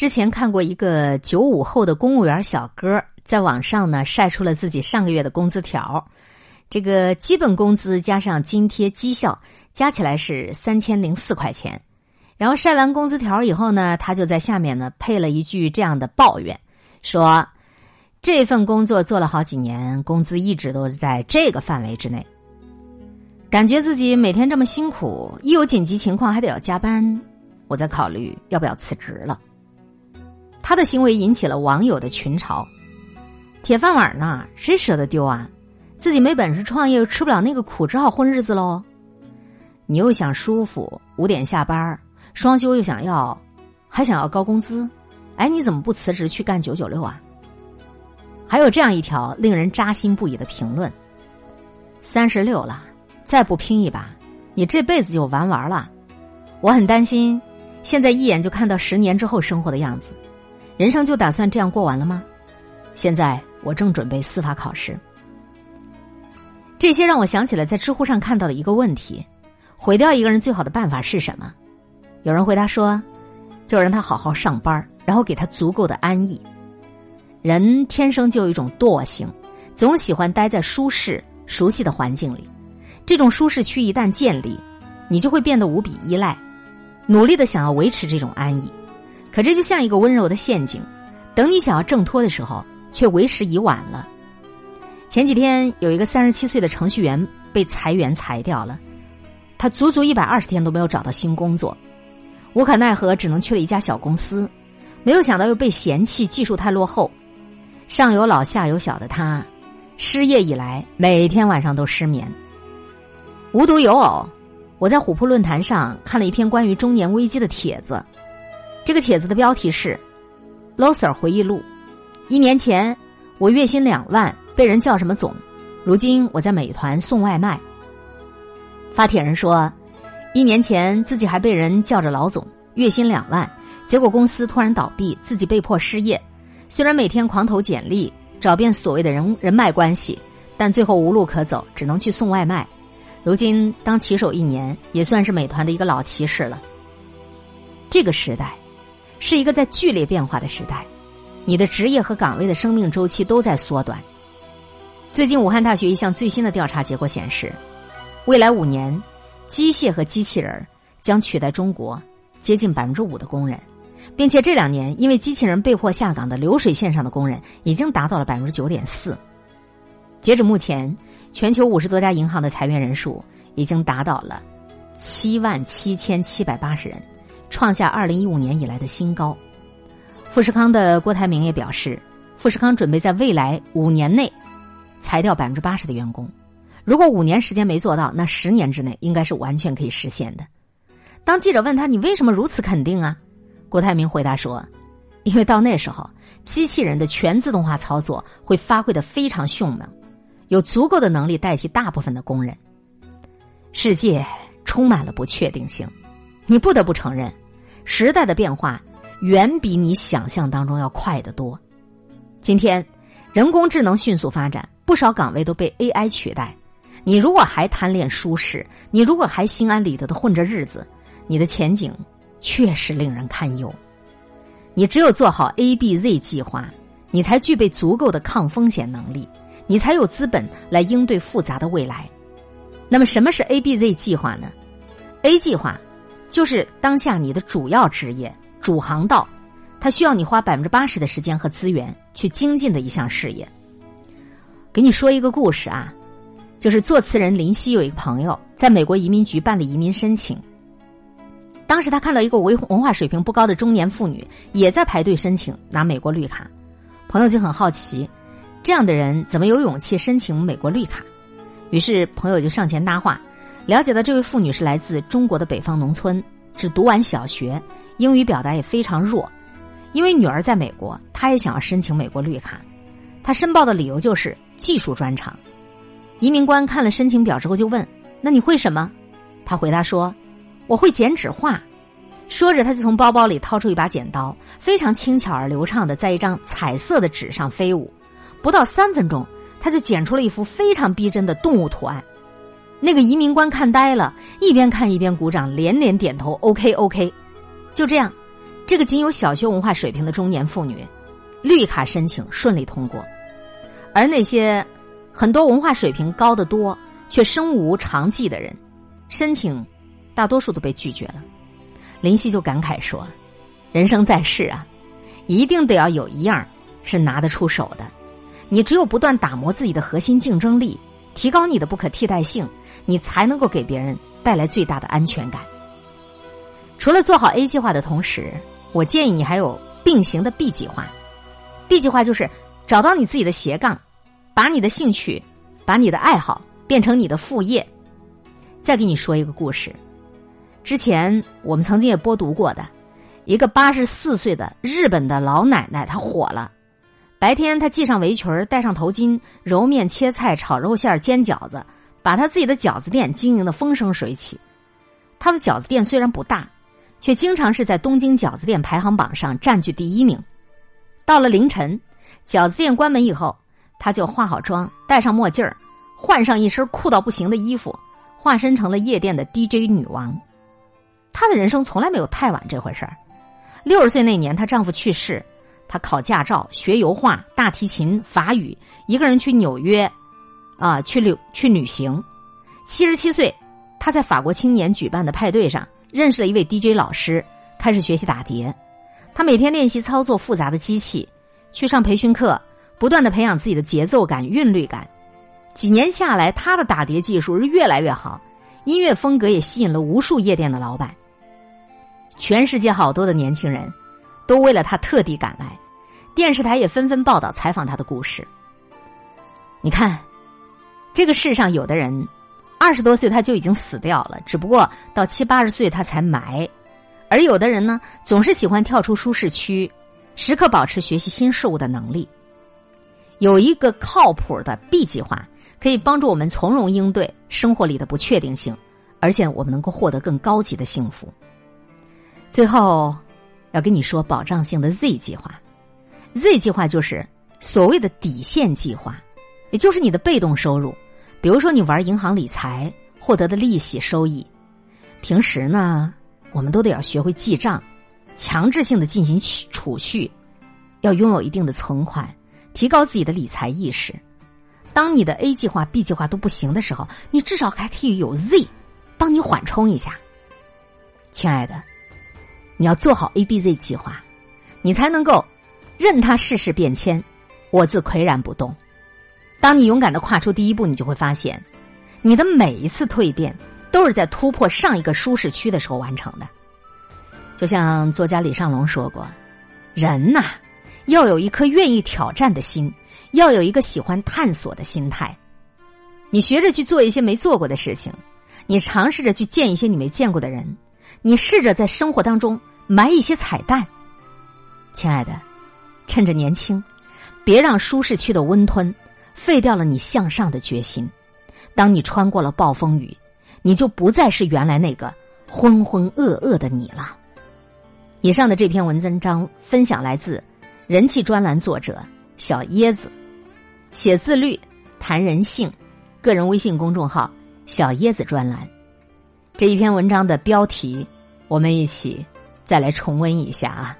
之前看过一个九五后的公务员小哥在网上呢晒出了自己上个月的工资条，这个基本工资加上津贴绩效加起来是三千零四块钱。然后晒完工资条以后呢，他就在下面呢配了一句这样的抱怨，说这份工作做了好几年，工资一直都在这个范围之内，感觉自己每天这么辛苦，一有紧急情况还得要加班，我在考虑要不要辞职了。他的行为引起了网友的群嘲，铁饭碗呢，谁舍得丢啊？自己没本事创业，又吃不了那个苦，只好混日子喽。你又想舒服，五点下班双休又想要，还想要高工资，哎，你怎么不辞职去干九九六啊？还有这样一条令人扎心不已的评论：三十六了，再不拼一把，你这辈子就玩完了。我很担心，现在一眼就看到十年之后生活的样子，人生就打算这样过完了吗？现在我正准备司法考试。这些让我想起了在知乎上看到的一个问题：毁掉一个人最好的办法是什么？有人回答说：“就让他好好上班，然后给他足够的安逸。人天生就有一种惰性，总喜欢待在舒适、熟悉的环境里。这种舒适区一旦建立，你就会变得无比依赖，努力的想要维持这种安逸。可这就像一个温柔的陷阱，等你想要挣脱的时候，却为时已晚了。前几天有一个三十七岁的程序员被裁员裁掉了，他足足一百二十天都没有找到新工作。”无可奈何，只能去了一家小公司，没有想到又被嫌弃技术太落后。上有老下有小的他，失业以来每天晚上都失眠。无独有偶，我在虎扑论坛上看了一篇关于中年危机的帖子。这个帖子的标题是《Loser 回忆录》。一年前，我月薪两万，被人叫什么总？如今我在美团送外卖。发帖人说。一年前，自己还被人叫着老总，月薪两万，结果公司突然倒闭，自己被迫失业。虽然每天狂投简历，找遍所谓的人人脉关系，但最后无路可走，只能去送外卖。如今当骑手一年，也算是美团的一个老骑士了。这个时代，是一个在剧烈变化的时代，你的职业和岗位的生命周期都在缩短。最近，武汉大学一项最新的调查结果显示，未来五年。机械和机器人将取代中国接近百分之五的工人，并且这两年因为机器人被迫下岗的流水线上的工人已经达到了百分之九点四。截止目前，全球五十多家银行的裁员人数已经达到了七万七千七百八十人，创下二零一五年以来的新高。富士康的郭台铭也表示，富士康准备在未来五年内裁掉百分之八十的员工。如果五年时间没做到，那十年之内应该是完全可以实现的。当记者问他：“你为什么如此肯定啊？”郭台铭回答说：“因为到那时候，机器人的全自动化操作会发挥的非常迅猛，有足够的能力代替大部分的工人。世界充满了不确定性，你不得不承认，时代的变化远比你想象当中要快得多。今天，人工智能迅速发展，不少岗位都被 AI 取代。”你如果还贪恋舒适，你如果还心安理得的混着日子，你的前景确实令人堪忧。你只有做好 A、B、Z 计划，你才具备足够的抗风险能力，你才有资本来应对复杂的未来。那么，什么是 A、B、Z 计划呢？A 计划就是当下你的主要职业、主航道，它需要你花百分之八十的时间和资源去精进的一项事业。给你说一个故事啊。就是作词人林夕有一个朋友在美国移民局办理移民申请，当时他看到一个文文化水平不高的中年妇女也在排队申请拿美国绿卡，朋友就很好奇，这样的人怎么有勇气申请美国绿卡？于是朋友就上前搭话，了解到这位妇女是来自中国的北方农村，只读完小学，英语表达也非常弱，因为女儿在美国，她也想要申请美国绿卡，她申报的理由就是技术专长。移民官看了申请表之后就问：“那你会什么？”他回答说：“我会剪纸画。”说着，他就从包包里掏出一把剪刀，非常轻巧而流畅的在一张彩色的纸上飞舞。不到三分钟，他就剪出了一幅非常逼真的动物图案。那个移民官看呆了，一边看一边鼓掌，连连点头：“OK，OK。”就这样，这个仅有小学文化水平的中年妇女，绿卡申请顺利通过，而那些很多文化水平高得多却身无长技的人，申请大多数都被拒绝了。林夕就感慨说：“人生在世啊，一定得要有一样是拿得出手的。你只有不断打磨自己的核心竞争力，提高你的不可替代性，你才能够给别人带来最大的安全感。除了做好 A 计划的同时，我建议你还有并行的 B 计划。B 计划就是找到你自己的斜杠，把你的兴趣、把你的爱好变成你的副业。再给你说一个故事。”之前我们曾经也播读过的，一个八十四岁的日本的老奶奶，她火了。白天她系上围裙戴上头巾，揉面、切菜、炒肉馅、煎饺子，把她自己的饺子店经营的风生水起。她的饺子店虽然不大，却经常是在东京饺子店排行榜上占据第一名。到了凌晨，饺子店关门以后，她就化好妆，戴上墨镜儿，换上一身酷到不行的衣服，化身成了夜店的 DJ 女王。她的人生从来没有太晚这回事儿。六十岁那年，她丈夫去世，他考驾照、学油画、大提琴、法语，一个人去纽约，啊，去旅去旅行。七十七岁，他在法国青年举办的派对上认识了一位 DJ 老师，开始学习打碟。他每天练习操作复杂的机器，去上培训课，不断的培养自己的节奏感、韵律感。几年下来，他的打碟技术是越来越好，音乐风格也吸引了无数夜店的老板。全世界好多的年轻人，都为了他特地赶来，电视台也纷纷报道采访他的故事。你看，这个世上有的人二十多岁他就已经死掉了，只不过到七八十岁他才埋；而有的人呢，总是喜欢跳出舒适区，时刻保持学习新事物的能力。有一个靠谱的 B 计划，可以帮助我们从容应对生活里的不确定性，而且我们能够获得更高级的幸福。最后，要跟你说保障性的 Z 计划。Z 计划就是所谓的底线计划，也就是你的被动收入。比如说，你玩银行理财获得的利息收益。平时呢，我们都得要学会记账，强制性的进行储蓄，要拥有一定的存款，提高自己的理财意识。当你的 A 计划、B 计划都不行的时候，你至少还可以有 Z，帮你缓冲一下，亲爱的。你要做好 A、B、Z 计划，你才能够任他世事变迁，我自岿然不动。当你勇敢的跨出第一步，你就会发现，你的每一次蜕变都是在突破上一个舒适区的时候完成的。就像作家李尚龙说过：“人呐，要有一颗愿意挑战的心，要有一个喜欢探索的心态。你学着去做一些没做过的事情，你尝试着去见一些你没见过的人，你试着在生活当中。”埋一些彩蛋，亲爱的，趁着年轻，别让舒适区的温吞废掉了你向上的决心。当你穿过了暴风雨，你就不再是原来那个浑浑噩噩的你了。以上的这篇文章分享来自人气专栏作者小椰子，写自律，谈人性，个人微信公众号小椰子专栏。这一篇文章的标题，我们一起。再来重温一下啊。